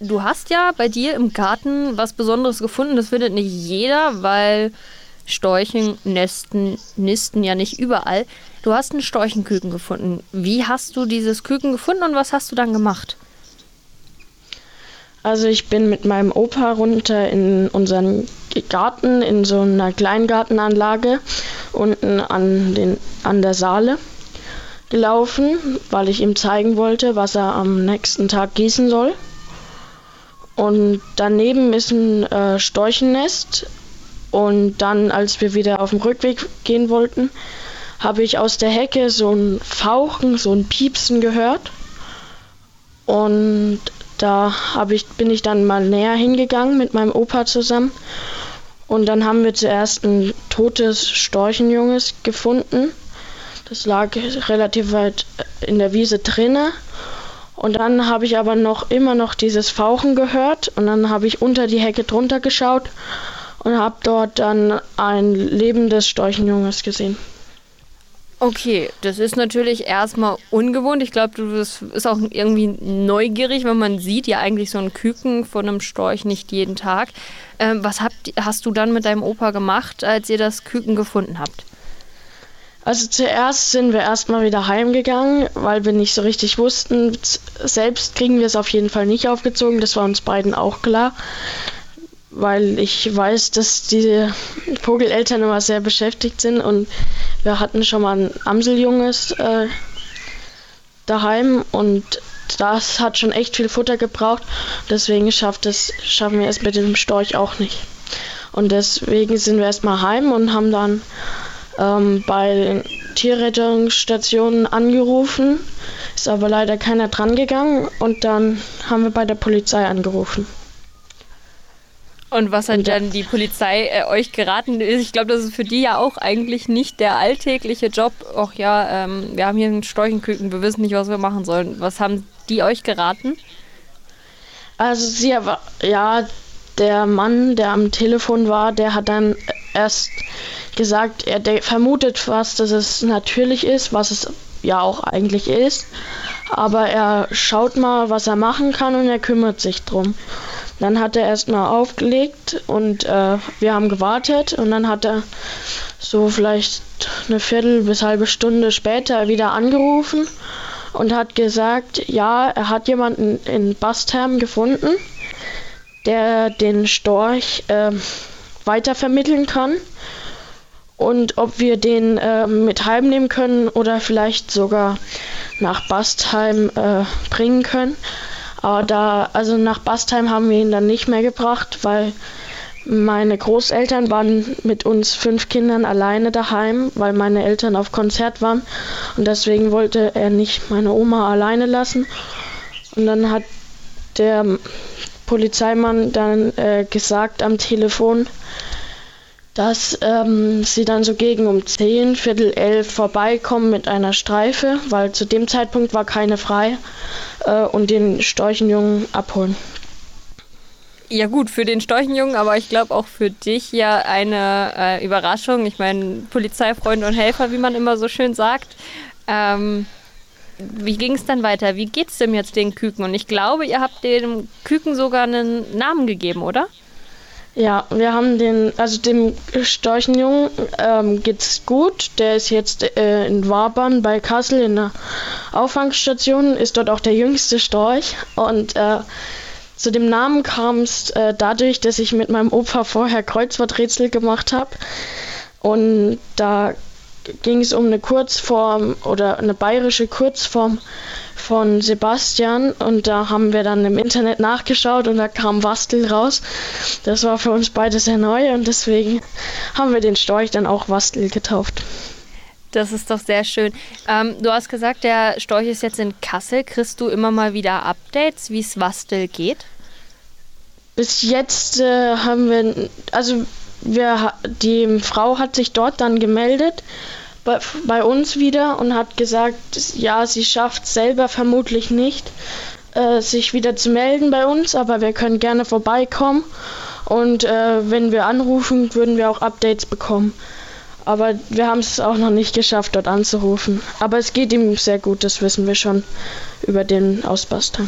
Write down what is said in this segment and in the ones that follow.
Du hast ja bei dir im Garten was Besonderes gefunden. Das findet nicht jeder, weil Storchen nesten, nisten ja nicht überall. Du hast einen Storchenküken gefunden. Wie hast du dieses Küken gefunden und was hast du dann gemacht? Also ich bin mit meinem Opa runter in unseren Garten, in so einer Kleingartenanlage unten an, den, an der Saale gelaufen, weil ich ihm zeigen wollte, was er am nächsten Tag gießen soll. Und daneben ist ein äh, Storchennest. Und dann, als wir wieder auf dem Rückweg gehen wollten, habe ich aus der Hecke so ein Fauchen, so ein Piepsen gehört. Und da ich, bin ich dann mal näher hingegangen mit meinem Opa zusammen. Und dann haben wir zuerst ein totes Storchenjunges gefunden. Das lag relativ weit in der Wiese drinne. Und dann habe ich aber noch immer noch dieses Fauchen gehört und dann habe ich unter die Hecke drunter geschaut und habe dort dann ein lebendes Storchenjunges gesehen. Okay, das ist natürlich erstmal ungewohnt. Ich glaube, du bist auch irgendwie neugierig, wenn man sieht ja eigentlich so ein Küken von einem Storch nicht jeden Tag. Ähm, was habt, hast du dann mit deinem Opa gemacht, als ihr das Küken gefunden habt? Also zuerst sind wir erstmal wieder heimgegangen, weil wir nicht so richtig wussten. Selbst kriegen wir es auf jeden Fall nicht aufgezogen, das war uns beiden auch klar. Weil ich weiß, dass die Vogeleltern immer sehr beschäftigt sind und wir hatten schon mal ein Amseljunges äh, daheim und das hat schon echt viel Futter gebraucht. Deswegen schafft es, schaffen wir es mit dem Storch auch nicht. Und deswegen sind wir erstmal heim und haben dann ähm, bei Tierrettungsstationen angerufen, ist aber leider keiner dran gegangen und dann haben wir bei der Polizei angerufen. Und was hat und dann die Polizei äh, euch geraten? Ich glaube, das ist für die ja auch eigentlich nicht der alltägliche Job. Ach ja, ähm, wir haben hier einen Storchenküken, wir wissen nicht, was wir machen sollen. Was haben die euch geraten? Also sie ja, der Mann, der am Telefon war, der hat dann erst gesagt, er vermutet fast, dass es natürlich ist, was es ja auch eigentlich ist. Aber er schaut mal, was er machen kann und er kümmert sich drum. Dann hat er erstmal aufgelegt und äh, wir haben gewartet und dann hat er so vielleicht eine Viertel bis halbe Stunde später wieder angerufen und hat gesagt, ja, er hat jemanden in Bastham gefunden, der den Storch äh, weitervermitteln kann und ob wir den äh, mit heimnehmen können oder vielleicht sogar nach Bastheim äh, bringen können. Aber da, also nach Bastheim haben wir ihn dann nicht mehr gebracht, weil meine Großeltern waren mit uns fünf Kindern alleine daheim, weil meine Eltern auf Konzert waren. Und deswegen wollte er nicht meine Oma alleine lassen. Und dann hat der Polizeimann dann äh, gesagt am Telefon, dass ähm, sie dann so gegen um 10, Viertel elf vorbeikommen mit einer Streife, weil zu dem Zeitpunkt war keine frei, äh, und den Storchenjungen abholen. Ja gut, für den Storchenjungen, aber ich glaube auch für dich ja eine äh, Überraschung. Ich meine, Polizeifreund und Helfer, wie man immer so schön sagt. Ähm, wie ging es dann weiter? Wie geht's dem jetzt den Küken? Und ich glaube, ihr habt dem Küken sogar einen Namen gegeben, oder? Ja, wir haben den, also dem Storchenjungen ähm, geht's gut. Der ist jetzt äh, in Wabern bei Kassel in der Auffangstation, ist dort auch der jüngste Storch. Und äh, zu dem Namen kam es äh, dadurch, dass ich mit meinem Opa vorher Kreuzworträtsel gemacht habe. Und da ging es um eine Kurzform oder eine bayerische Kurzform von Sebastian und da haben wir dann im Internet nachgeschaut und da kam Wastel raus. Das war für uns beide sehr neu und deswegen haben wir den Storch dann auch Wastel getauft. Das ist doch sehr schön. Ähm, du hast gesagt, der Storch ist jetzt in Kassel. Kriegst du immer mal wieder Updates, wie es Wastel geht? Bis jetzt äh, haben wir, also wir, die Frau hat sich dort dann gemeldet bei, bei uns wieder und hat gesagt, ja, sie schafft selber vermutlich nicht, äh, sich wieder zu melden bei uns, aber wir können gerne vorbeikommen und äh, wenn wir anrufen, würden wir auch Updates bekommen. Aber wir haben es auch noch nicht geschafft, dort anzurufen. Aber es geht ihm sehr gut, das wissen wir schon über den Ausbaster.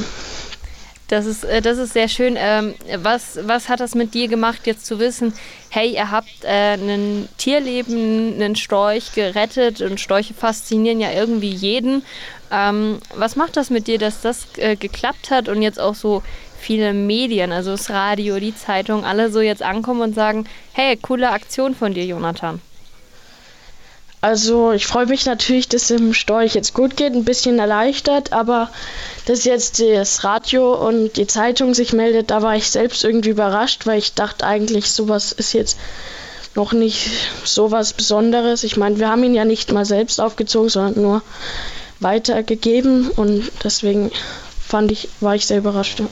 Das ist, äh, das ist sehr schön. Ähm, was, was hat das mit dir gemacht, jetzt zu wissen, hey, ihr habt äh, ein Tierleben, einen Storch gerettet und Storche faszinieren ja irgendwie jeden. Ähm, was macht das mit dir, dass das äh, geklappt hat und jetzt auch so viele Medien, also das Radio, die Zeitung, alle so jetzt ankommen und sagen, hey, coole Aktion von dir, Jonathan? Also ich freue mich natürlich, dass es dem Storch jetzt gut geht, ein bisschen erleichtert, aber dass jetzt das Radio und die Zeitung sich meldet, da war ich selbst irgendwie überrascht, weil ich dachte eigentlich, sowas ist jetzt noch nicht so was Besonderes. Ich meine, wir haben ihn ja nicht mal selbst aufgezogen, sondern nur weitergegeben und deswegen fand ich, war ich sehr überrascht. Ja.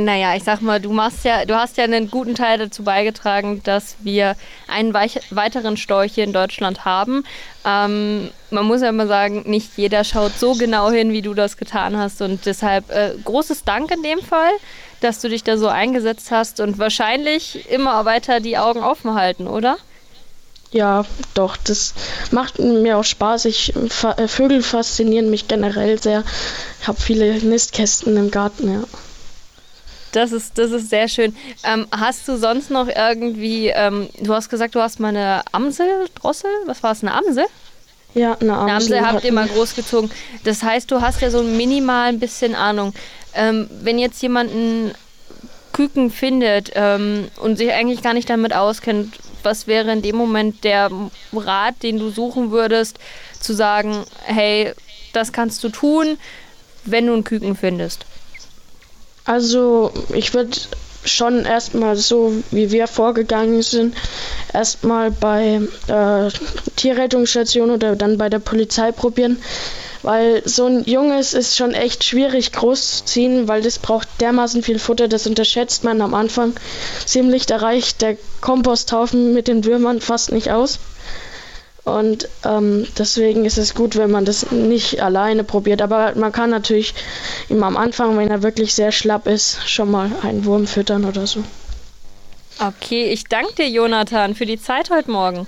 Naja, ich sag mal, du machst ja, du hast ja einen guten Teil dazu beigetragen, dass wir einen weiteren Storch hier in Deutschland haben. Ähm, man muss ja immer sagen, nicht jeder schaut so genau hin, wie du das getan hast. Und deshalb äh, großes Dank in dem Fall, dass du dich da so eingesetzt hast und wahrscheinlich immer weiter die Augen offen halten, oder? Ja, doch, das macht mir auch Spaß. Ich, äh, Vögel faszinieren mich generell sehr. Ich habe viele Nistkästen im Garten, ja. Das ist, das ist sehr schön. Ähm, hast du sonst noch irgendwie, ähm, du hast gesagt, du hast mal eine Amsel, Drossel, was war es, eine Amsel? Ja, eine Amsel. Eine Amsel habt ihr mal großgezogen. Das heißt, du hast ja so minimal ein bisschen Ahnung. Ähm, wenn jetzt jemand einen Küken findet ähm, und sich eigentlich gar nicht damit auskennt, was wäre in dem Moment der Rat, den du suchen würdest, zu sagen, hey, das kannst du tun, wenn du einen Küken findest? Also ich würde schon erstmal so, wie wir vorgegangen sind, erstmal bei äh, Tierrettungsstation oder dann bei der Polizei probieren, weil so ein Junges ist schon echt schwierig groß zu ziehen, weil das braucht dermaßen viel Futter, das unterschätzt man am Anfang ziemlich, da reicht der Komposthaufen mit den Würmern fast nicht aus. Und ähm, deswegen ist es gut, wenn man das nicht alleine probiert. Aber man kann natürlich ihm am Anfang, wenn er wirklich sehr schlapp ist, schon mal einen Wurm füttern oder so. Okay, ich danke dir, Jonathan, für die Zeit heute Morgen.